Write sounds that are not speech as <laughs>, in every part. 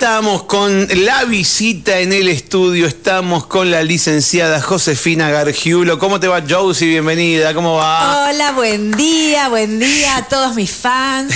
estamos con la visita en el estudio, estamos con la licenciada Josefina Gargiulo. ¿Cómo te va, Josie? Bienvenida, ¿cómo va? Hola, buen día, buen día a todos mis fans.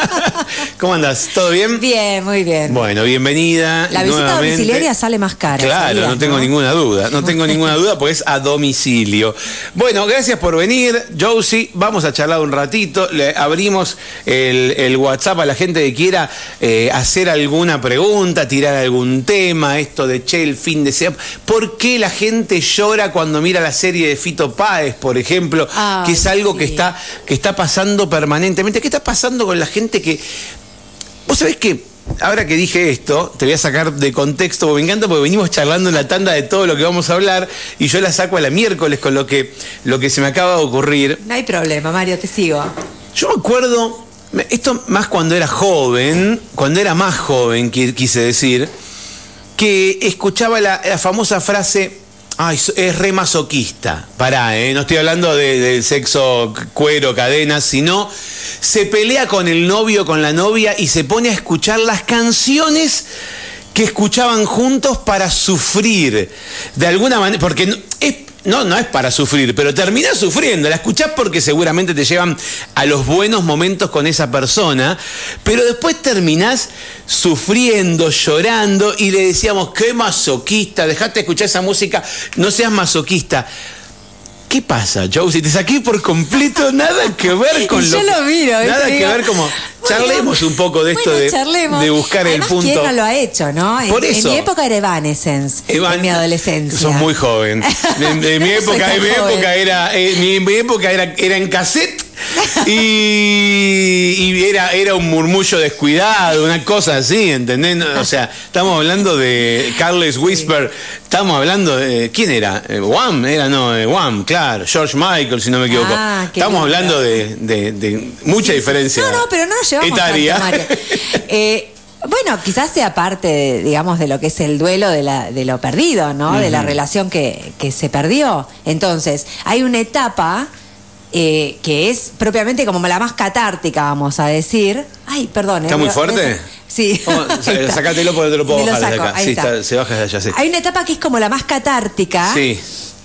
<laughs> ¿Cómo andas? ¿Todo bien? Bien, muy bien. Bueno, bienvenida. La visita nuevamente. domiciliaria sale más cara. Claro, ¿sabías, no tengo ninguna duda, no tengo ninguna duda porque es a domicilio. Bueno, gracias por venir, Josie. Vamos a charlar un ratito. Le abrimos el, el WhatsApp a la gente que quiera eh, hacer alguna pregunta, tirar algún tema, esto de che, el fin de semana. ¿Por qué la gente llora cuando mira la serie de Fito Páez, por ejemplo? Que es algo que está, que está pasando permanentemente. ¿Qué está pasando con la gente que. Vos sabés que. Ahora que dije esto, te voy a sacar de contexto, porque me encanta porque venimos charlando en la tanda de todo lo que vamos a hablar y yo la saco a la miércoles con lo que, lo que se me acaba de ocurrir. No hay problema, Mario, te sigo. Yo me acuerdo, esto más cuando era joven, cuando era más joven, qui- quise decir, que escuchaba la, famosa frase, ay, es re masoquista. Pará, ¿eh? no estoy hablando de, del sexo cuero, cadenas, sino se pelea con el novio, con la novia y se pone a escuchar las canciones que escuchaban juntos para sufrir. De alguna manera, porque es, no, no es para sufrir, pero terminás sufriendo. La escuchás porque seguramente te llevan a los buenos momentos con esa persona, pero después terminás sufriendo, llorando y le decíamos, qué masoquista, dejate de escuchar esa música, no seas masoquista. ¿Qué pasa, Joe? Si te saqué por completo, nada que ver <laughs> con Y lo yo lo miro. Nada que Digo, ver como. bueno, charlemos un poco de esto bueno, de, buscar Además, el punto. ¿Quién no lo ha hecho, no? En- Por en, eso. mi época era Evanescence, Evan- en mi adolescencia. Sos muy joven. <laughs> De, de mi No soy época, tan en mi joven. época era, eh, mi, mi época era, era en cassette <laughs> y, y era, era un murmullo descuidado, una cosa así, ¿entendés? O sea, estamos hablando de Carles Whisper, estamos hablando de. ¿Quién era? Eh, Wham, era, no, eh, Wham, claro, George Michael, si no me equivoco. Ah, estamos lindo. hablando de, de- de mucha diferencia. No, no, pero no nos llevamos etaria. tanto, Mario. <laughs> Eh, bueno, quizás sea parte, de, digamos, de lo que es el duelo de, la, de lo perdido, ¿no? De la relación que, que se perdió. Entonces, hay una etapa eh, que es propiamente como la más catártica, vamos a decir. Ay, perdón. ¿Está eh, muy pero- fuerte? Sí. <laughs> Está. Sácatelo porque te lo puedo bajar desde acá. Sí, está. está- se baja desde allá, sí. Hay una etapa que es como la más catártica. Sí.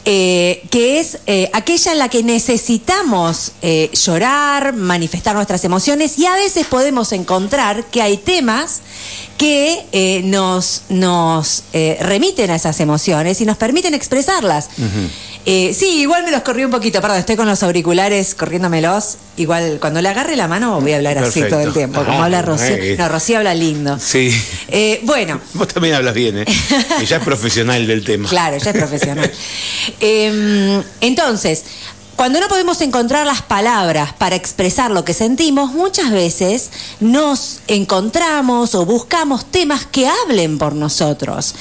Eh, que es eh, aquella en la que necesitamos eh, llorar, manifestar nuestras emociones y a veces podemos encontrar que hay temas que eh, nos, nos remiten a esas emociones y nos permiten expresarlas. Sí, igual me los corrí un poquito, perdón, estoy con los auriculares corriéndomelos. Igual cuando le agarre la mano voy a hablar así todo el tiempo, como Ah, habla Rocío. No, Rocío habla lindo. Sí. Eh, bueno, <laughs> Vos también hablas bien, ¿eh? <laughs> Y ya es profesional del tema. Claro, ella es profesional. <laughs> Eh, entonces, cuando no podemos encontrar las palabras para expresar lo que sentimos, muchas veces nos encontramos o buscamos temas que hablen por nosotros.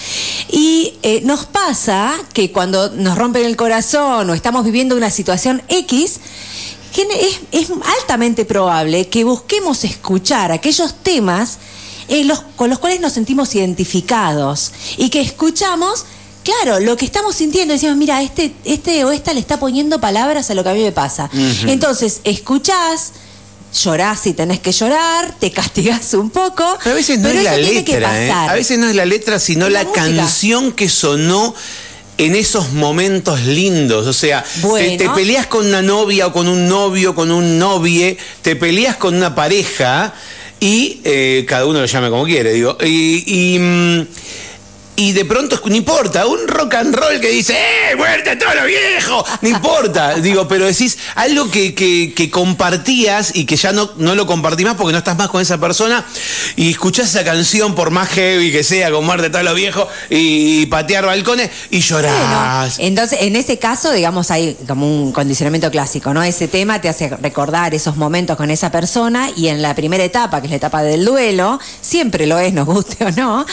Y eh, nos pasa que cuando nos rompen el corazón o estamos viviendo una situación X, es, altamente probable que busquemos escuchar aquellos temas los- con los cuales nos sentimos identificados y que escuchamos, claro, lo que estamos sintiendo, decimos, mira, este, este o esta le está poniendo palabras a lo que a mí me pasa. Entonces, escuchás, llorás si tenés que llorar, te <laughs> castigás un poco, Pero a veces no es la letra, ¿eh? A veces no es la letra, sino Es la canción que sonó en esos momentos lindos. O sea, te- Bueno. te, peleas con una novia o con un novio, con un novie, te peleas con una pareja y eh, cada uno lo llame como quiere, digo. Y. y, mm, y de pronto, no importa, un rock and roll que dice, ¡eh, muerte a todo lo viejo! No importa, <laughs> digo, pero decís algo que, que- que compartías y que ya no, no lo compartís más porque no estás más con esa persona y escuchás esa canción, por más heavy que sea, con muerte a todo lo viejo y, patear balcones y Bueno, llorás. entonces, en ese caso, digamos, hay como un condicionamiento clásico, ¿no? Ese tema te hace recordar esos momentos con esa persona y en la primera etapa, que es la etapa del duelo, siempre lo es, nos guste o no,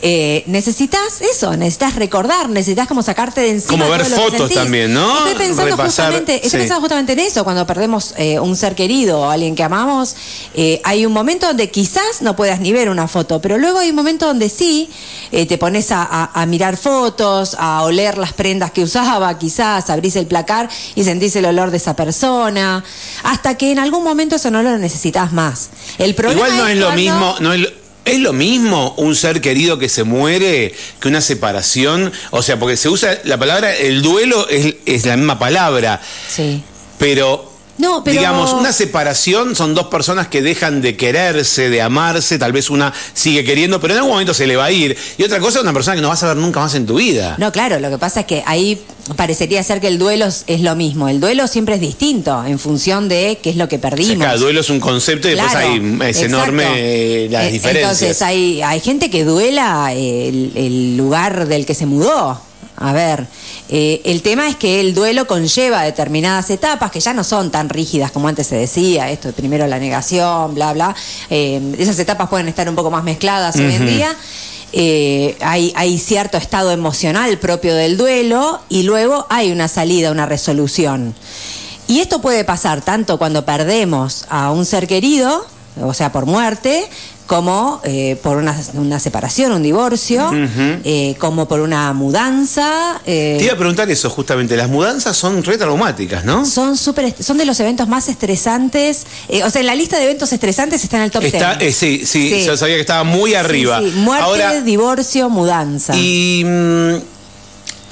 eh, necesitas eso, necesitas recordar, necesitas como sacarte de encima. Como ver todo lo que fotos también, ¿no? Estoy pensando, Repasar, justamente, estoy sí. pensando justamente en eso, cuando perdemos eh, un ser querido o alguien que amamos, eh, hay un momento donde quizás no puedas ni ver una foto, pero luego hay un momento donde sí eh, te pones a, a- a mirar fotos, a oler las prendas que usaba, quizás abrís el placar y sentís el olor de esa persona, hasta que en algún momento eso no lo necesitas más. El problema Igual no es lo mismo, no es lo- ¿Es lo mismo un ser querido que se muere que una separación? O sea, porque se usa la palabra, el duelo es, es la misma palabra. Sí. Pero No, pero- Digamos, una separación son dos personas que dejan de quererse, de amarse, tal vez una sigue queriendo, pero en algún momento se le va a ir. Y otra cosa es una persona que no vas a ver nunca más en tu vida. No, claro, lo que pasa es que ahí parecería ser que el duelo es, lo mismo. El duelo siempre es distinto en función de qué es lo que O sea, perdimos. cada duelo es un concepto y después Claro, hay es exacto. enorme eh, las Eh, diferencias. Entonces hay, hay gente que duela el, el lugar del que se mudó. A ver, eh, el tema es que el duelo conlleva determinadas etapas que ya no son tan rígidas como antes se decía, esto de primero la negación, bla, bla. Eh, esas etapas pueden estar un poco más mezcladas hoy en día. Eh, hay, hay cierto estado emocional propio del duelo y luego hay una salida, una resolución. Y esto puede pasar tanto cuando perdemos a un ser querido, o sea, por muerte, como eh, por una, una separación, un divorcio, eh, como por una mudanza. eh, Te iba a preguntar eso justamente. Las mudanzas son re traumáticas, ¿no? son súper est- son de los eventos más estresantes. o sea, en la lista de eventos estresantes está en el top Está, 10. eh, sí, sí, Sí. yo sabía que estaba muy arriba. Sí, sí, Muerte, Ahora, divorcio, mudanza. y.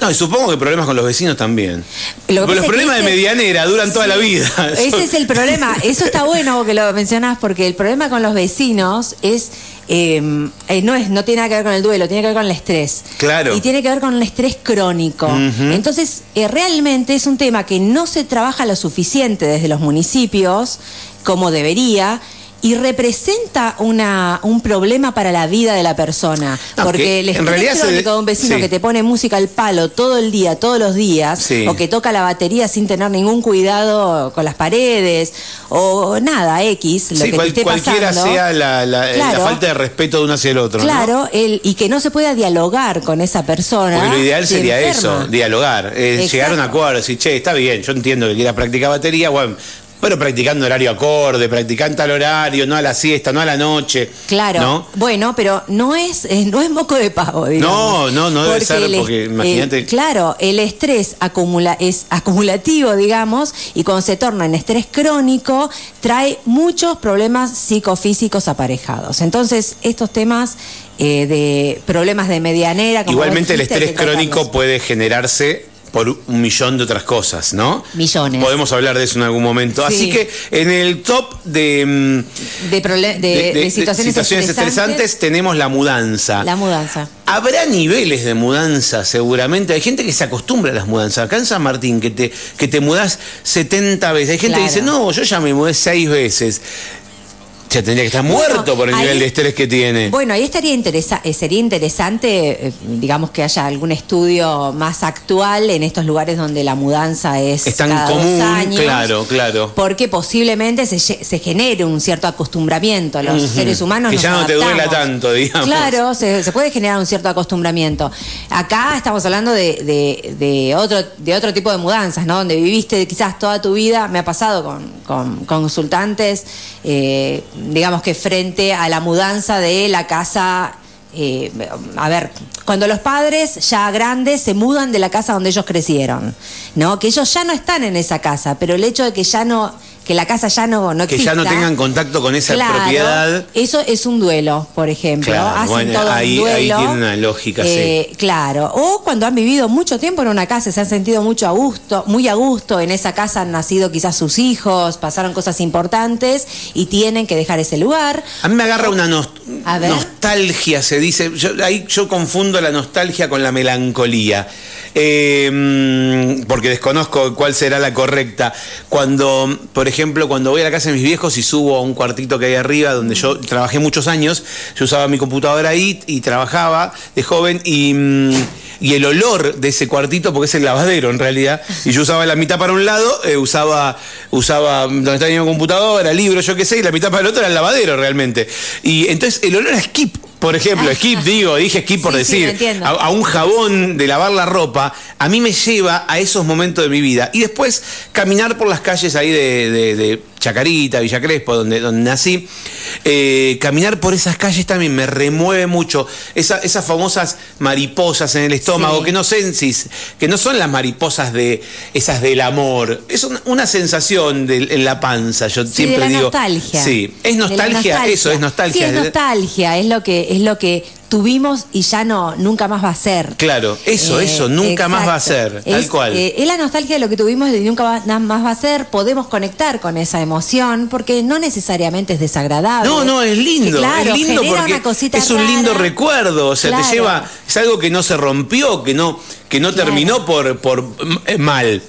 no, y supongo que problemas con los vecinos también. Lo los problemas de medianera duran toda la vida. Ese <laughs> es el problema. Eso está bueno que lo mencionás porque el problema con los vecinos es eh, eh, no es no tiene nada que ver con el duelo, tiene que ver con el estrés. Claro. Y tiene que ver con el estrés crónico. Entonces, eh, realmente es un tema que no se trabaja lo suficiente desde los municipios como debería. Y representa una, un problema para la vida de la persona. No, porque que el estrés crónico de un vecino sí. que te pone música al palo todo el día, todos los días, Sí. o que toca la batería sin tener ningún cuidado con las paredes, o nada, X, lo Sí, que cual- te esté cualquiera pasando. sea la, la- la Claro. falta de respeto de uno hacia el otro. ¿no? Claro, el, y que no se pueda dialogar con esa persona. Porque lo ideal sería enferma. eso, dialogar, eh, llegar a un acuerdo, decir, che, está bien, yo entiendo que quieras practicar batería, bueno, pero practicando horario acorde, practicando tal horario, no a la siesta, no a la noche. Claro, ¿no? bueno, pero no es, eh, no es moco de pavo, No, digamos. no, no debe ser, el es- porque el- imagínate- claro, el estrés acumula, es acumulativo, digamos, y cuando se torna en estrés crónico, trae muchos problemas psicofísicos aparejados. Entonces, estos temas eh, de problemas de medianera... como Igualmente el estrés crónico puede generarse por un millón de otras cosas, ¿no? Millones. Podemos hablar de eso en algún momento. Sí. Así que en el top de, mm, De, de- de situaciones, estresantes tenemos la mudanza. La mudanza. Habrá niveles de mudanza, seguramente. Hay gente que se acostumbra a las mudanzas. Acá en San Martín, que te, que te mudás 70 veces. Hay gente que dice, no, yo ya me mudé 6 veces. Ya tendría que estar muerto por el ahí- nivel de estrés que tiene. Bueno, ahí estaría interesa eh, sería interesante, eh, digamos que haya algún estudio más actual en estos lugares donde la mudanza es, es tan cada dos años, claro, claro. Porque posiblemente se, se genere un cierto acostumbramiento. Los seres humanos Que nos ya no te duela tanto, digamos. Claro, se, se puede generar un cierto acostumbramiento. Acá estamos hablando de, de- de otro, de otro tipo de mudanzas, ¿no? Donde viviste quizás toda tu vida, me ha pasado con, con consultantes, eh, digamos que frente a la mudanza de la casa. eh, a ver, cuando los padres ya grandes se mudan de la casa donde ellos crecieron, ¿no? Que ellos ya no están en esa casa, pero el hecho de que ya no, que la casa ya no, no que ya no tengan contacto con esa Claro, propiedad. Eso es un duelo, por ejemplo. Claro, Hacen bueno, todo ahí- un duelo. ahí tiene una lógica, eh, Claro. O cuando han vivido mucho tiempo en una casa, se han sentido mucho a gusto, muy a gusto. En esa casa han nacido quizás sus hijos, pasaron cosas importantes y tienen que dejar ese lugar. A mí me agarra una nos- A ver. nostalgia, se dice. Yo, ahí yo confundo la nostalgia con la melancolía. Eh, porque desconozco cuál será la correcta. Cuando, por ejemplo, cuando voy a la casa de mis viejos y subo a un cuartito que hay arriba, donde yo trabajé muchos años, yo usaba mi computadora ahí y trabajaba de joven y. mm, el olor de ese cuartito, porque es el lavadero en realidad, y yo usaba la mitad para un lado, eh, usaba, usaba donde estaba mi computadora, libros, yo qué sé, y la mitad para el otro era el lavadero realmente. Y entonces el olor a skip, por ejemplo, skip, digo, dije skip por Sí, decir, a, a un jabón de lavar la ropa, a mí me lleva a esos momentos de mi vida. Y después caminar por las calles ahí de, de- de- Chacarita, Villa Crespo, donde, donde nací, eh, caminar por esas calles también me remueve mucho. Esa- esas famosas mariposas en el estómago, Sí. que no sé si, que no son las mariposas de esas del amor, es una, una sensación de- en la panza. Yo Sí, siempre de la digo. nostalgia. Sí, es la nostalgia, eso, es nostalgia. Sí, es nostalgia, es lo que, es lo que tuvimos y ya no, nunca más va a ser. Claro, eso, Eh, eso, nunca más va a ser, tal Es, cual. eh, es la nostalgia de lo que tuvimos y nunca va- más va a ser. Podemos conectar con esa emoción porque no necesariamente es desagradable. No, no, es lindo. Claro, es lindo porque una cosita es un lindo recuerdo. O sea, Claro. te lleva. Es algo que no se rompió, que no, que no Claro. terminó por, por eh, mal.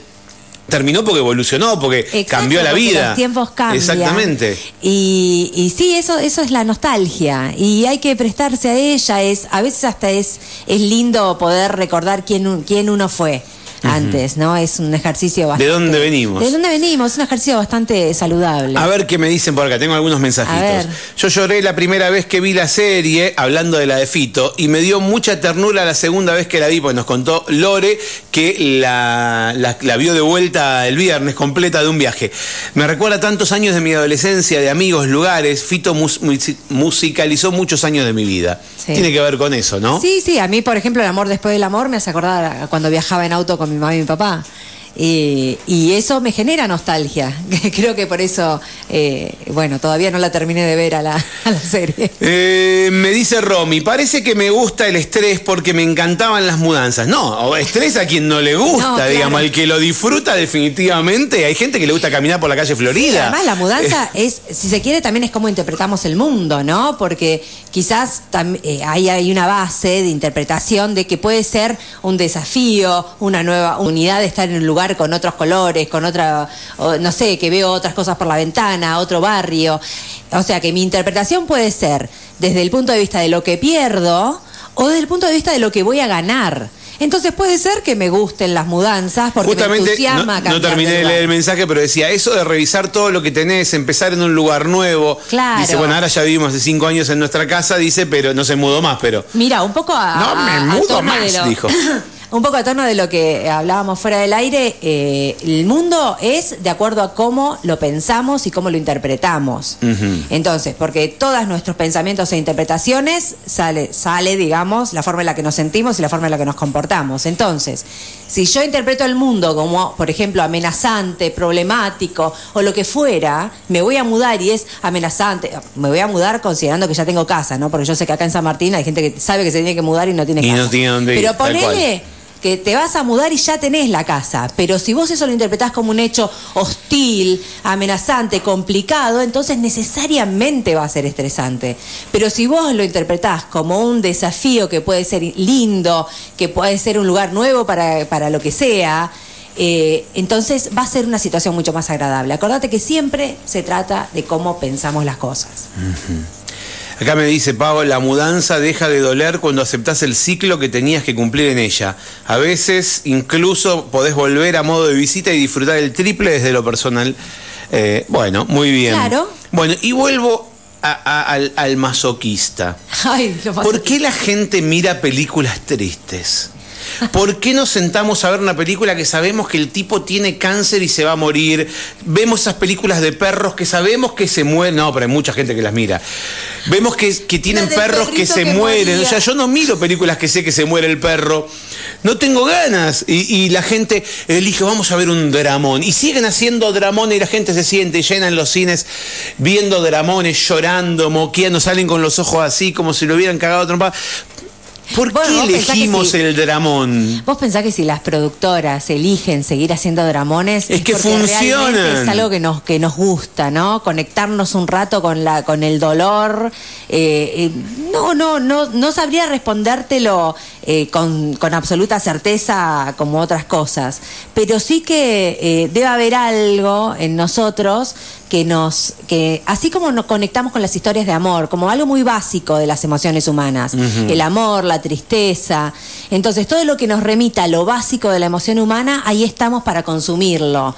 Terminó porque evolucionó, porque Exacto, cambió la vida. Los tiempos cambian. Exactamente. Y, y sí, eso, eso es la nostalgia. Y hay que prestarse a ella. Es, a veces hasta es, es lindo poder recordar quién, quién uno fue antes, ¿no? Es un ejercicio bastante. dónde venimos? ¿De dónde venimos? Es un ejercicio bastante saludable. A ver qué me dicen por acá, tengo algunos A mensajitos. ver. Yo lloré la primera vez que vi la serie, hablando de la de Fito, y me dio mucha ternura la segunda vez que la vi, porque nos contó Lore que la, la- la vio de vuelta el viernes completa de un viaje. Me recuerda tantos años de mi adolescencia, de amigos, lugares. Fito mus- musi- musicalizó muchos años de mi vida. Sí. Tiene que ver con eso, ¿no? Sí, sí, a mí, por ejemplo, el amor después del amor me hace acordar cuando viajaba en auto con mi mamá y mi papá. Y, y eso me genera nostalgia. <laughs> Creo que por eso, eh, bueno, todavía no la terminé de ver a la, <laughs> a la serie. Eh, me dice Romy, parece que me gusta el estrés porque me encantaban las mudanzas. No, estrés a quien no le gusta, No, claro. digamos, al que lo disfruta definitivamente. Hay gente que le gusta caminar por la calle Florida. Además, la mudanza es, si se quiere, también es cómo interpretamos el mundo, ¿no? Porque quizás eh, ahí hay una base de interpretación de que puede ser un desafío, una nueva unidad de estar en un lugar con otros colores, con otra, no sé, que veo otras cosas por la ventana, otro barrio. O sea, que mi interpretación puede ser desde el punto de vista de lo que pierdo o desde el punto de vista de lo que voy a ganar. Entonces puede ser que me gusten las mudanzas porque me Justamente, no, entusiasma no cambiar terminé de leer el mensaje, pero decía, eso de revisar todo lo que tenés, empezar en un lugar nuevo. Claro. Dice, bueno, ahora ya vivimos hace cinco años en nuestra casa, dice, pero no se mudó más, pero... Mira, un poco a, No me a- mudo más, lo, dijo. <clears throat> un poco a tono de lo que hablábamos fuera del aire, eh, el mundo es de acuerdo a cómo lo pensamos y cómo lo interpretamos. Entonces, porque todos nuestros pensamientos e interpretaciones sale, sale, digamos, la forma en la que nos sentimos y la forma en la que nos comportamos. Entonces, si yo interpreto el mundo como, por ejemplo, amenazante, problemático o lo que fuera, me voy a mudar y es amenazante. Me voy a mudar considerando que ya tengo casa, ¿no? Porque yo sé que acá en San Martín hay gente que sabe que se tiene que mudar y no tiene Y casa. no tiene dónde ir, Pero ponele que te vas a mudar y ya tenés la casa. Pero si vos eso lo interpretás como un hecho hostil, amenazante, complicado, entonces necesariamente va a ser estresante. Pero si vos lo interpretás como un desafío que puede ser lindo, que puede ser un lugar nuevo para, para lo que sea, eh, entonces va a ser una situación mucho más agradable. Acordate que siempre se trata de cómo pensamos las cosas. Acá me dice Pau, la mudanza deja de doler cuando aceptás el ciclo que tenías que cumplir en ella. A veces incluso podés volver a modo de visita y disfrutar el triple desde lo personal. Eh, bueno, muy bien. Claro. Bueno, y vuelvo a- a- al, al masoquista. <laughs> Ay, lo más- ¿Por qué la gente mira películas tristes? ¿Por qué nos sentamos a ver una película que sabemos que el tipo tiene cáncer y se va a morir? Vemos esas películas de perros que sabemos que se mueren. No, pero hay mucha gente que las mira. Vemos que, que tienen perros que se que mueren. moría. O sea, yo no miro películas que sé que se muere el perro. No tengo ganas. Y, y la gente elige, vamos a ver un dramón. Y siguen haciendo dramón y la gente se siente y llenan los cines viendo dramones, llorando, moqueando, salen con los ojos así como si lo hubieran cagado trompada. ¿Por Bueno, qué elegimos el dramón? Vos pensás que si las productoras eligen seguir haciendo dramones Es que realmente es algo que nos que nos gusta, ¿no? Conectarnos un rato con la con el dolor. eh, eh, no, no, no, no sabría respondértelo eh, con, con absoluta certeza como otras cosas, pero sí que eh, debe haber algo en nosotros que nos que así como nos conectamos con las historias de amor como algo muy básico de las emociones humanas el amor la tristeza entonces todo lo que nos remita a lo básico de la emoción humana ahí estamos para consumirlo.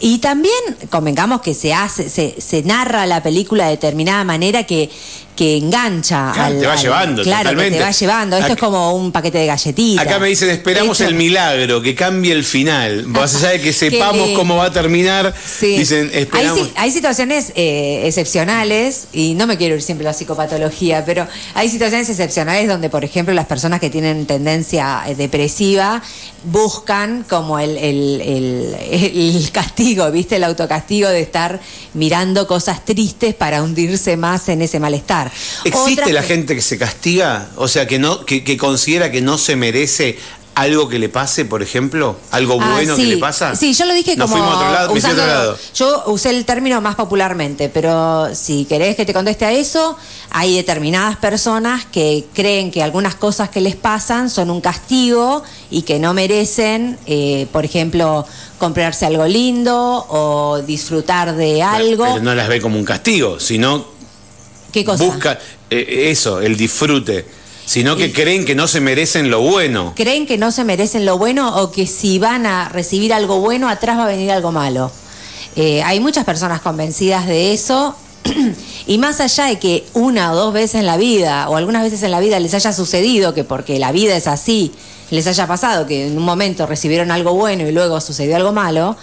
Y también convengamos que se hace se, se narra la película de determinada manera que que engancha Claro, al, te va al- llevando, claro que te va llevando esto es como un paquete de galletitas Acá me dicen, esperamos Hecho- el milagro, que cambie el final. Más allá de que <laughs> sepamos cómo va a terminar, Sí. dicen, esperamos. ahí sí situaciones eh, excepcionales, y no me quiero ir siempre a la psicopatología, pero hay situaciones excepcionales donde, por ejemplo, las personas que tienen tendencia eh, depresiva buscan como el, el- el- <laughs> el castigo, ¿viste? El autocastigo de estar mirando cosas tristes para hundirse más en ese malestar. ¿Existe Otras la gente que se castiga? O sea, que, no, que, que considera que no se merece algo que le pase, por ejemplo? ¿Algo Ah, bueno sí. que le pasa? Sí, yo lo dije Nos como fuimos a otro lado, fui a otro usando- lado. Yo usé el término más popularmente, pero si querés que te conteste a eso, hay determinadas personas que creen que algunas cosas que les pasan son un castigo y que no merecen, eh, por ejemplo, comprarse algo lindo o disfrutar de algo. Pero no las ve como un castigo, sino ¿Qué cosa? busca eh, eso, el disfrute. Sino que creen que no se merecen lo bueno. creen que no se merecen lo bueno o que si van a recibir algo bueno, atrás va a venir algo malo. Eh, hay muchas personas convencidas de eso. <clears throat> Y más allá de que una o dos veces en la vida, o algunas veces en la vida les haya sucedido que porque la vida es así, les haya pasado que en un momento recibieron algo bueno y luego sucedió algo malo,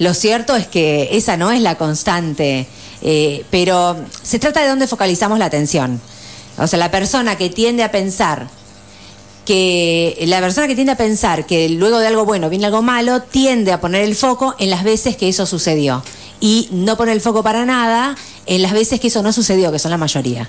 lo cierto es que esa no es la constante. Eh, pero se trata de dónde focalizamos la atención. O sea, la persona que tiende a pensar que la persona que tiende a pensar que luego de algo bueno viene algo malo, tiende a poner el foco en las veces que eso sucedió. Y no pone el foco para nada en las veces que eso no sucedió, que son la mayoría.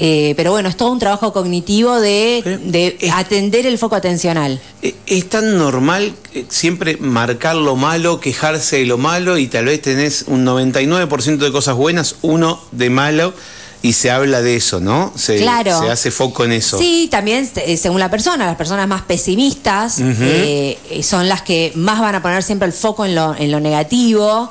Eh, pero bueno, es todo un trabajo cognitivo de, de Es- atender el foco atencional. Eh, Es tan normal eh, siempre marcar lo malo, quejarse de lo malo y tal vez tenés un 99% de cosas buenas, uno de malo y se habla de eso, ¿no? Se, Claro. se hace foco en eso. Sí, también eh, según la persona, las personas más pesimistas eh, eh, son las que más van a poner siempre el foco en lo, en lo negativo.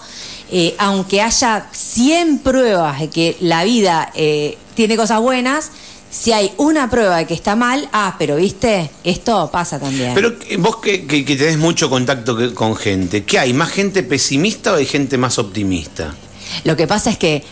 Eh, aunque haya 100 pruebas de que la vida eh, tiene cosas buenas, si hay una prueba de que está mal, ah, pero viste, esto pasa también. Pero vos que, que- que tenés mucho contacto que- con gente, ¿qué hay? ¿Más gente pesimista o hay gente más optimista? Lo que pasa es que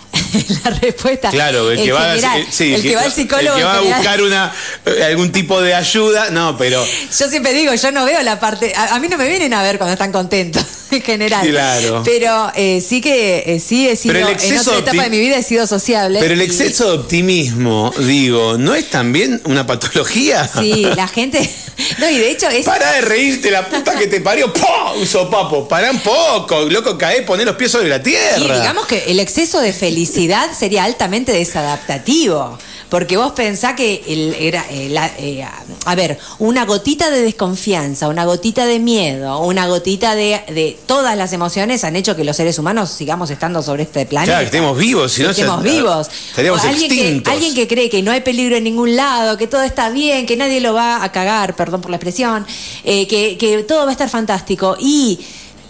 <laughs> la respuesta. Claro, el que, va, general, eh, sí, el que va al psicólogo. el que va a buscar una, eh, algún tipo de ayuda, no, pero <laughs> Yo siempre digo, yo no veo la parte. A, a mí no me vienen a ver cuando están contentos, <laughs> en general. Claro. Pero eh, sí que eh, sí he sido. El En otra etapa de mi vida he sido sociable. pero el y- exceso de optimismo, digo, ¿no es también una patología? Sí, la gente. No, y de hecho es. Para de reírte, la puta que te parió. ¡Pah! Un sopapo. Pará un poco, loco, cae, poné los pies sobre la tierra. Y digamos que el exceso de felicidad sería altamente desadaptativo. Porque vos pensás que el- era, eh, la- eh, a ver, una gotita de desconfianza, una gotita de miedo, una gotita de, de todas las emociones han hecho que los seres humanos sigamos estando sobre este planeta. Claro, que estemos vivos, si Que no se- estemos vivos. estaríamos alguien extintos. Que, alguien que cree que no hay peligro en ningún lado, que todo está bien, que nadie lo va a cagar, perdón por la expresión, eh, que, que todo va a estar fantástico y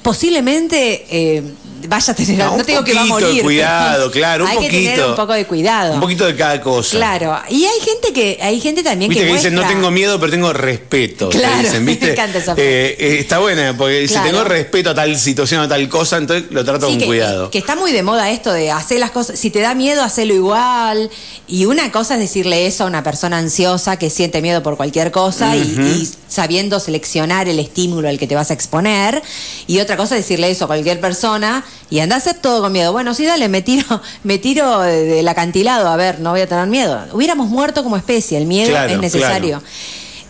posiblemente eh, vaya a tener, No, no, digo que va a poquito de morir. cuidado, claro, un hay que tener poquito. un poco de cuidado. Un poquito de cada cosa. Claro, y hay gente que hay gente también Viste que, que, dicen, no tengo miedo, pero tengo respeto. Claro, dicen, <laughs> ¿viste? me encanta esa. Eh, eh, está buena, porque Claro. si tengo respeto a tal situación, a tal cosa, entonces lo trato Sí, con que, cuidado. que está muy de moda esto de hacer las cosas, si te da miedo, hacelo igual. Y una cosa es decirle eso a una persona ansiosa que siente miedo por cualquier cosa y- y, sabiendo seleccionar el estímulo al que te vas a exponer. Y otra cosa es decirle eso a cualquier persona y anda a hacer todo con miedo. Bueno, sí, dale, me tiro, <laughs> me tiro de- del acantilado, a ver, no voy a tener miedo. Hubiéramos muerto como especie, el miedo Claro, es necesario.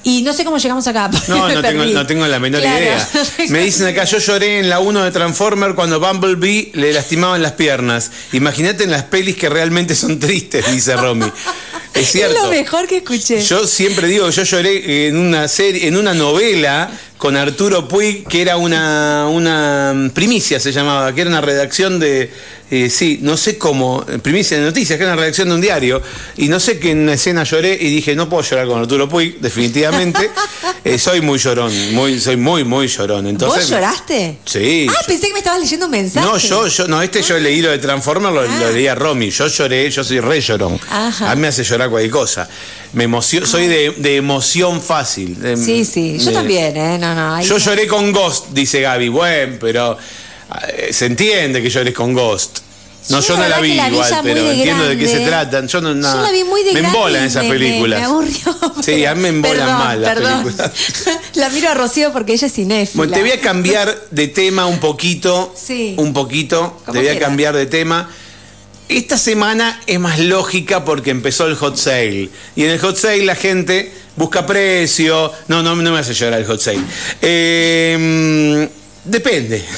Y no sé cómo llegamos acá. <laughs> No, no tengo, no tengo la menor Claro. idea. <laughs> Me dicen acá, yo lloré en la 1 de Transformer cuando Bumblebee le lastimaban las piernas. Imagínate en las pelis que realmente son tristes, dice Romy. Es cierto. Es lo mejor que escuché. Yo siempre digo, yo lloré en una serie, en una novela con Arturo Puig, que era una, una primicia, se llamaba, que era una redacción de, eh, sí, no sé cómo, eh, primicia de noticias, que era una redacción de un diario, y no sé que en una escena lloré y dije, no puedo llorar con Arturo Puig, definitivamente. <laughs> Eh, soy muy llorón, muy, soy muy, muy llorón. Entonces, ¿Vos lloraste? Sí. Ah, pensé que me estabas leyendo un mensaje. No, yo, yo, no, este yo leí lo de Transformer, lo, Ah. lo leí a Romy. Yo lloré, yo soy re llorón. Ajá. A mí me hace llorar cualquier cosa. Me emocio- soy de, de emoción fácil. de- Sí, sí, yo de- también, ¿eh? No, Yo no. lloré con Ghost, dice Gaby. Bueno, pero eh, se entiende que llores con Ghost. No, yo, Yo no la vi que la vi igual, pero de entiendo de qué se tratan. Yo no Yo nada. la vi muy de Me embolan esas me- películas. Me, aburrió. Sí, a mí me embolan Perdón, mal las perdón. películas. <laughs> la miro a Rocío porque ella es cinéfila. Bueno, te voy a cambiar de tema un poquito. Sí. Un poquito. Te voy a cambiar de tema. Esta semana es más lógica porque empezó el hot sale. Y en el hot sale la gente busca precio. No, no, no me hace llorar el hot sale. Eh, depende. <laughs>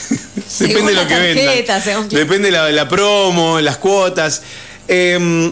Depende de lo que tarjeta, vendan. Depende la, la promo, las cuotas. Eh,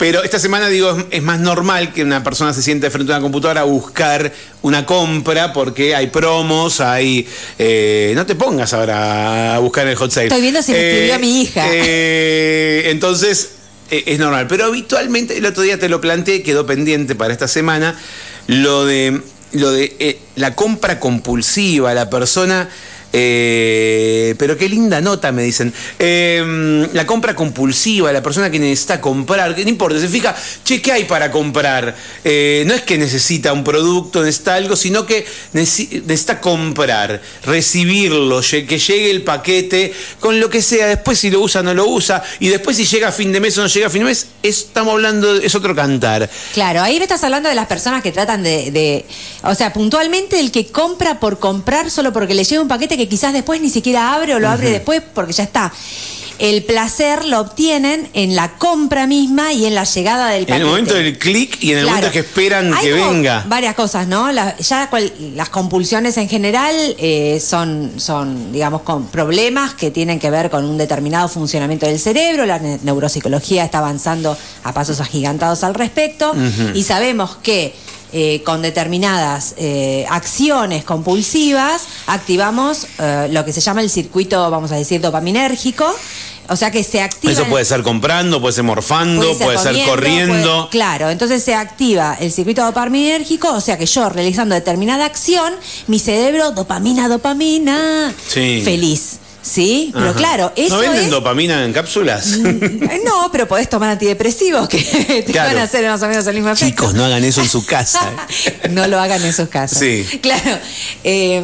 pero esta semana, digo, es, más normal que una persona se siente frente a una computadora a buscar una compra porque hay promos, hay... eh, no te pongas ahora a buscar en el hot sale. Estoy viendo si me escribió mi hija. eh, entonces, eh, es normal. Pero habitualmente, el otro día te lo planteé, quedó pendiente para esta semana, lo de, lo de eh, la compra compulsiva, la persona... eh, pero qué linda nota, me dicen. Eh, la compra compulsiva, la persona que necesita comprar, que no importa, se fija, che, ¿qué hay para comprar? Eh, no es que necesita un producto, necesita algo, sino que necesi- necesita comprar, recibirlo, que llegue el paquete con lo que sea, después si lo usa, no lo usa, y después si llega a fin de mes o no llega a fin de mes, es- estamos hablando, es otro cantar. Claro, ahí estás hablando de las personas que tratan de, de- o sea, puntualmente el que compra por comprar solo porque le llega un paquete que quizás después ni siquiera abre o lo abre después porque ya está. El placer lo obtienen en la compra misma y en la llegada del En paquete. el momento del clic y en el Claro. momento que esperan Hay que venga. Varias cosas, ¿no? La- ya cual- las compulsiones en general eh, son, son, digamos, con problemas que tienen que ver con un determinado funcionamiento del cerebro. La ne- neuropsicología está avanzando a pasos agigantados al respecto y sabemos que eh, con determinadas eh, acciones compulsivas activamos eh, lo que se llama el circuito, vamos a decir, dopaminérgico. O sea que se activa. Eso puede ser comprando, puede ser morfando, puede ser, comiendo, corriendo. puede- claro, entonces se activa el circuito dopaminérgico, o sea que yo realizando determinada acción, mi cerebro, dopamina, dopamina, Sí. feliz. ¿Sí? Pero Ajá. claro, eso ¿No venden es. dopamina en cápsulas? Eh, No, pero podés tomar antidepresivos que <laughs> te Claro. van a hacer más o menos el mismo efecto. Chicos, no hagan eso en su casa. <laughs> no lo hagan en sus casas. Sí. Claro. Eh,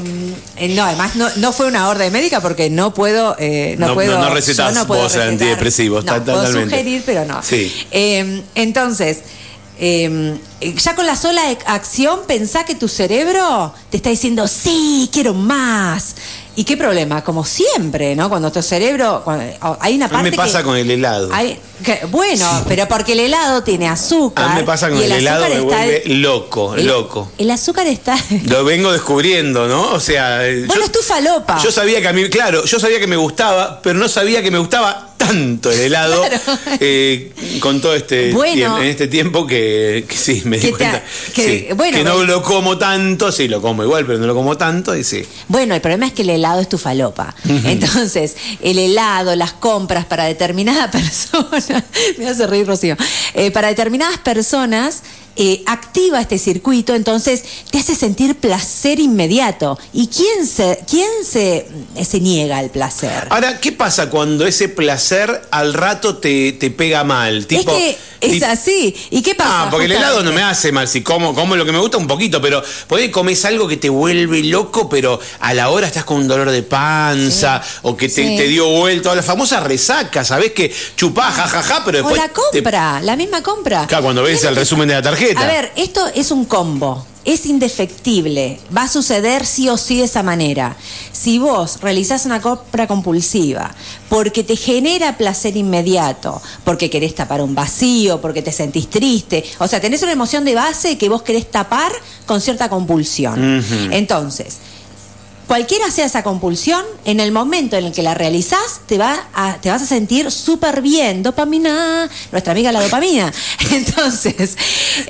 eh, no, además no, no fue una orden médica porque no puedo. eh, no, No- puedo no- no recetás yo no puedo vos recetar. antidepresivos, No, está- puedo totalmente. sugerir, pero no. Sí. Eh, entonces. eh, ya con la sola ac- acción, pensá que tu cerebro te está diciendo, sí, quiero más. ¿Y qué problema? Como siempre, ¿no? Cuando tu cerebro, cuando- hay una A mí parte me pasa que- con el helado. hay- que- bueno, pero porque el helado tiene azúcar. A mí me pasa con y el, helado, me vuelve loco, el- loco. El azúcar está. <laughs> Lo vengo descubriendo, ¿no? O sea, eh, Bueno, es tu falopa. Yo sabía que a mí, claro, yo sabía que me gustaba, pero no sabía que me gustaba tanto el helado <laughs> Claro. eh, con todo este Bueno. en este tiempo que, que sí, me di cuenta. que- sí, bueno, que no bueno. lo como tanto, sí, lo como igual, pero no lo como tanto y sí. Bueno, el problema es que el helado es tu falopa. Entonces, el helado, las compras para determinada <laughs> persona, me hace reír Rocío, Eh, para determinadas personas eh, activa este circuito, entonces te hace sentir placer inmediato. ¿Y quién se, quién se, se niega al placer? Ahora, ¿qué pasa cuando ese placer al rato te, te pega mal? Tipo, es que es tipo- así. ¿Y qué pasa? Ah, porque el helado no me hace mal. Si como, como lo que me gusta un poquito, pero por ahí comes algo que te vuelve loco, pero a la hora estás con un dolor de panza o que te, Sí. te dio vuelta. O la famosa resaca, ¿sabés? Que chupás, jajaja, pero O después. la te- compra, la misma compra. Claro, cuando ves el resumen de la tarjeta. A ver, esto es un combo. Es indefectible. Va a suceder sí o sí de esa manera. Si vos realizás una compra compulsiva porque te genera placer inmediato, porque querés tapar un vacío, porque te sentís triste, o sea, tenés una emoción de base que vos querés tapar con cierta compulsión. Entonces, Cualquiera sea esa compulsión, en el momento en el que la realizás, te, va a, te vas a sentir súper bien. Dopamina, nuestra amiga la dopamina. <laughs> Entonces.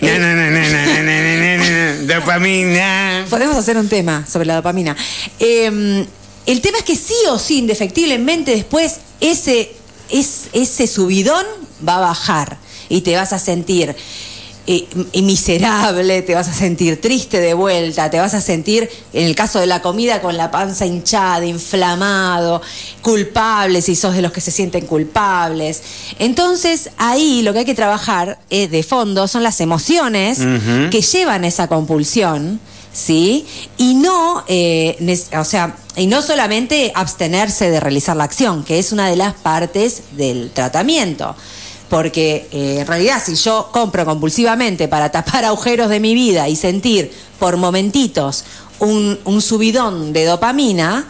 No, no, no, dopamina. Podemos hacer un tema sobre la dopamina. Eh, el tema es que sí o sí, indefectiblemente, después ese, es, ese subidón va a bajar y te vas a sentir m- miserable, te vas a sentir triste de vuelta, te vas a sentir, en el caso de la comida, con la panza hinchada, inflamado, culpable, si sos de los que se sienten culpables. Entonces, ahí lo que hay que trabajar eh, de fondo son las emociones que llevan esa compulsión. ¿Sí? Y no, eh, o sea, y no solamente abstenerse de realizar la acción, que es una de las partes del tratamiento. Porque eh, en realidad si yo compro compulsivamente para tapar <laughs> agujeros de mi vida y sentir por momentitos un, un subidón de dopamina,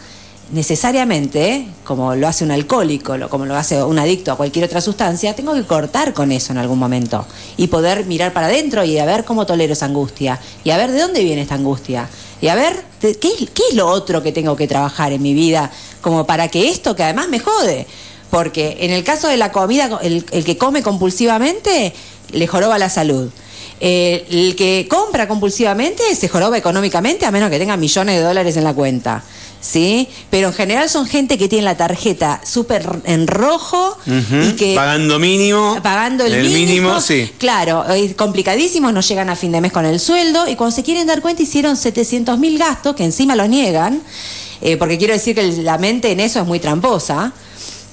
necesariamente, como lo hace un alcohólico, como lo hace un adicto a cualquier otra sustancia, tengo que cortar con eso en algún momento y poder mirar para adentro y a ver cómo tolero esa angustia y a ver de dónde viene esta angustia y a ver qué qué es lo otro que tengo que trabajar en mi vida como para que esto que además me jode. Porque en el caso de la comida, el, el que come compulsivamente le joroba la salud. Eh, el que compra compulsivamente se joroba económicamente a menos que tenga millones de dólares en la cuenta. ¿Sí? Pero en general son gente que tiene la tarjeta súper en rojo y que. Pagando mínimo. Pagando el, el mínimo. mínimo, sí. Claro, es complicadísimos, no llegan a fin de mes con el sueldo y cuando se quieren dar cuenta hicieron 700 mil gastos que encima los niegan, eh, porque quiero decir que la mente en eso es muy tramposa.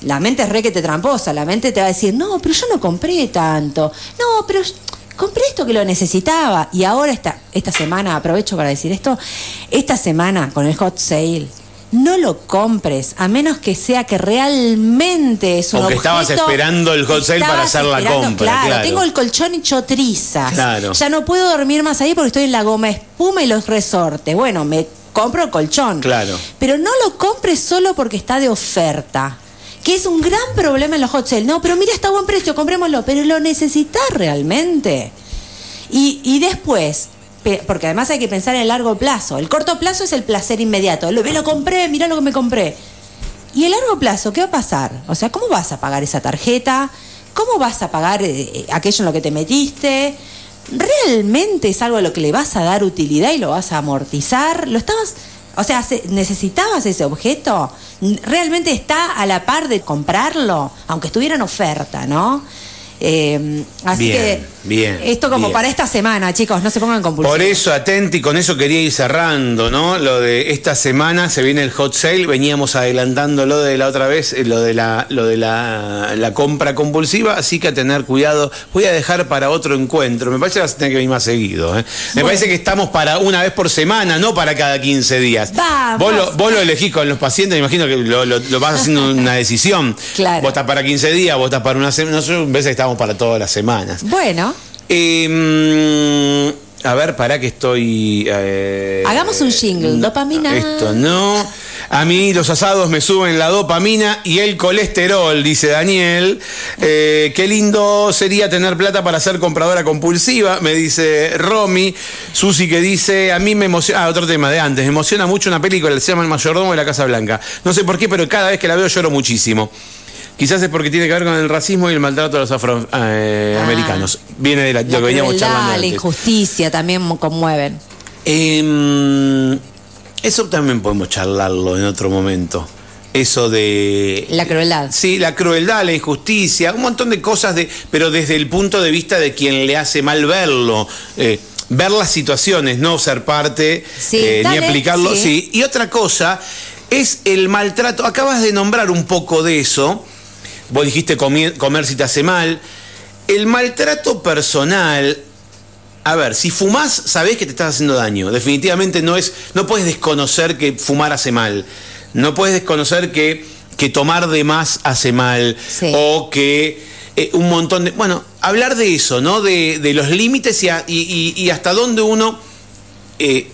La mente es re que te tramposa, la mente te va a decir, no, pero yo no compré tanto, no, pero compré esto que lo necesitaba. Y ahora esta, esta semana, aprovecho para decir esto, esta semana con el hot sale, no lo compres, a menos que sea que realmente es un O que estabas objeto- esperando el hot sale para hacer la compra, Claro, claro. tengo el colchón hecho trizas. Claro. Ya no puedo dormir más ahí porque estoy en la goma espuma y los resortes. Bueno, me compro el colchón. Claro. Pero no lo compres solo porque está de oferta. Que es un gran problema en los hot sale. No, pero mira, está a buen precio, comprémoslo. Pero lo necesitas realmente. Y, y después, porque además hay que pensar en el largo plazo. El corto plazo es el placer inmediato. Lo, lo compré, mirá lo que me compré. ¿Y el largo plazo qué va a pasar? O sea, ¿cómo vas a pagar esa tarjeta? ¿Cómo vas a pagar eh, aquello en lo que te metiste? ¿Realmente es algo a lo que le vas a dar utilidad y lo vas a amortizar? ¿Lo estabas, o sea, se- necesitabas ese objeto? ¿Realmente está a la par de comprarlo? Aunque estuviera en oferta, ¿no? Eh, así que bien, esto como bien. para esta semana, chicos, no se pongan compulsivos. Por eso, atenti, con eso quería ir cerrando, ¿no? Lo de esta semana se viene el hot sale, veníamos adelantando lo de la otra vez, eh, lo de la, lo de la, la compra compulsiva, así que a tener cuidado. Voy a dejar para otro encuentro. Me parece que vas a tener que venir más seguido. ¿eh? Me Bueno. parece que estamos para una vez por semana, no para cada 15 días. Vamos. Vos lo, vos lo elegís con los pacientes, me imagino que lo, lo- lo vas haciendo una decisión. <laughs> Claro. Vos estás para 15 días, vos estás para una semana. Nosotros veces estamos para todas las semanas. Bueno, Eh, mm, a ver, para que estoy. eh, Hagamos un jingle, no, dopamina. Esto no. A mí los asados me suben la dopamina y el colesterol, dice Daniel. Eh, qué lindo sería tener plata para ser compradora compulsiva, me dice Romy. Susi que dice, a mí me emociona, ah, otro tema de antes, me emociona mucho una película que se llama El mayordomo de la Casa Blanca. No sé por qué, pero cada vez que la veo lloro muchísimo. Quizás es porque tiene que ver con el racismo y el maltrato a los afroamericanos. Viene de, la- de la lo que veníamos charlando la antes. injusticia también conmueven. Em, eso también podemos charlarlo en otro momento. Eso de. La crueldad. Sí, la crueldad, la injusticia, un montón de cosas, de, pero desde el punto de vista de quien le hace mal verlo. eh, ver las situaciones, no ser parte, Sí, eh, ni aplicarlo. sí. Sí. Y otra cosa es el maltrato. Acabas de nombrar un poco de eso. Vos dijiste comer, comer si te hace mal. El maltrato personal a ver, si fumás, sabés que te estás haciendo daño. Definitivamente no es. No puedes desconocer que fumar hace mal. No puedes desconocer que, que tomar de más hace mal. Sí. O que eh, un montón de. Bueno, hablar de eso, ¿no? De, de los límites y, a- y- y- y hasta dónde uno. eh,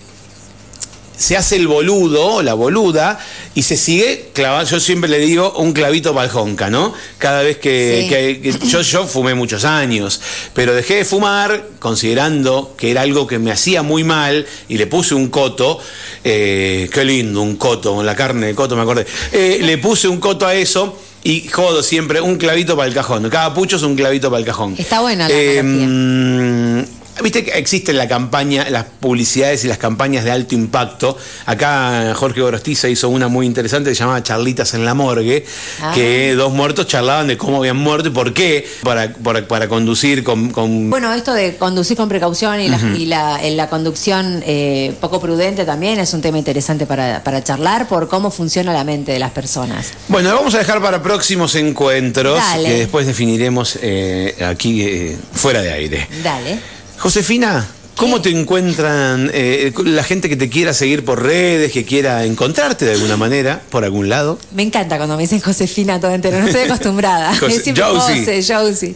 se hace el boludo o la boluda y se sigue clavando, yo siempre le digo un clavito para el jonca, ¿no? Cada vez que, Sí. que- que- yo, yo fumé muchos años, pero dejé de fumar considerando que era algo que me hacía muy mal y le puse un coto, eh, qué lindo, un coto, la carne de coto me acordé, Eh, le puse un coto a eso. Y jodo siempre un clavito para el cajón. Cada pucho es un clavito para el cajón. Está buena la Eh, Viste que existe la campaña, las publicidades y las campañas de alto impacto. Acá Jorge Gorostiza hizo una muy interesante que se llamaba Charlitas en la morgue, Ah. que dos muertos charlaban de cómo habían muerto y por qué, para, para, para conducir con, con- Bueno, esto de conducir con precaución y la, y la, en la conducción eh, poco prudente también es un tema interesante para, para charlar por cómo funciona la mente de las personas. Bueno, lo vamos a dejar para próximos encuentros Dale. que después definiremos eh, aquí eh, fuera de aire. Dale. Josefina, ¿Cómo te encuentran eh, la gente que te quiera seguir por redes, que quiera encontrarte de alguna manera, por algún lado? Me encanta cuando me dicen Josefina todo entero, no estoy acostumbrada. <laughs> Siempre Josie. Jose, Josie.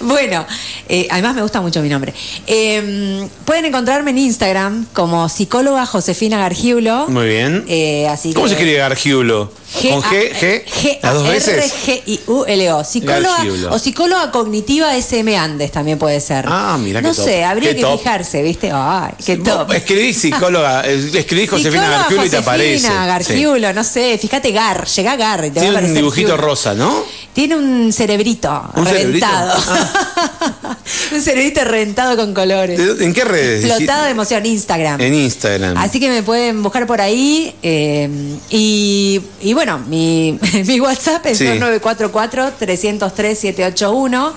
Bueno, eh, además me gusta mucho mi nombre. Eh, pueden encontrarme en Instagram como psicóloga Josefina Gargiulo. Muy bien. Eh, así ¿Cómo que- se escribe Gargiulo? ¿Con G? G? G ¿Las dos veces? G-I-U-L-O. Psicóloga Gargiulo. o psicóloga cognitiva SM Andes también puede ser. Ah, mira qué No top. sé, habría Qué que top. fijarse, ¿viste? Ay, qué top. Escribí psicóloga, <laughs> eh, escribí Josefina Gargiulo y te aparece. Josefina Sí. Gargiulo, no sé, fíjate Gar, llega Gar y te va a Tiene un dibujito Giulo. rosa, ¿no? Tiene un cerebrito ¿Un cerebrito? Ah. reventado. <laughs> un cerebrito reventado con colores. ¿De- ¿En qué redes? Explotado de emoción, Instagram. En Instagram. Así que me pueden buscar por ahí. eh, y, y bueno, mi, <laughs> mi WhatsApp es Sí. 2944-303-781.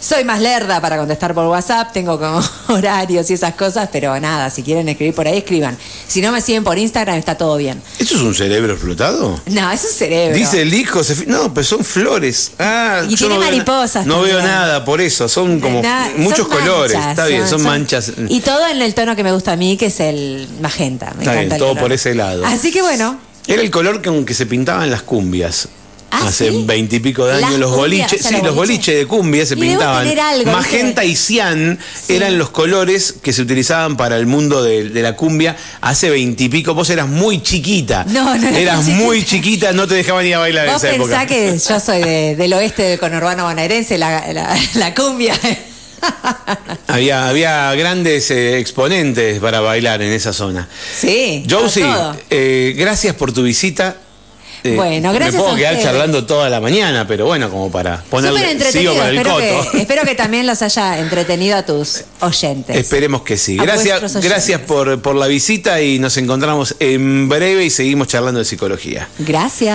Soy más lerda para contestar por WhatsApp, tengo como <laughs> horarios y esas cosas, pero nada, si quieren escribir por ahí, escriban. Si no me siguen por Instagram, está todo bien. ¿Eso es un cerebro explotado? No, es un cerebro. Dice el hijo. No, pero son flores. Ah, Y tiene no veo mariposas No veo nada por eso. Son como muchos son colores. manchas, Está bien, son, manchas. Y todo en el tono que me gusta a mí, que es el magenta. Me Está encanta bien, el todo color. por ese lado. Así que bueno, Era el color con que se pintaban las cumbias. ¿Ah, Hace sí? veintipico de años los cumbias, boliches, o sea, sí, los boliches. boliches de cumbia se Y pintaban. algo, Magenta y cian Sí. eran los colores que se utilizaban para el mundo de, de la cumbia hace veintipico. Vos eras muy chiquita. No, no era Eras muy muy chiquita, no te dejaban ir a bailar en esa época. que yo soy de- del oeste del conurbano bonaerense, la, la, la cumbia. Había, había grandes eh, exponentes para bailar en esa zona. sí. Josie, eh, gracias por tu visita. Eh, Bueno, gracias Me puedo a quedar ustedes. charlando toda la mañana, pero bueno, como para ponerle sigo con el Espero coto. que, espero que también los haya entretenido a tus oyentes. Esperemos que sí. Gracias, gracias por, por la visita y nos encontramos en breve y seguimos charlando de psicología. Gracias.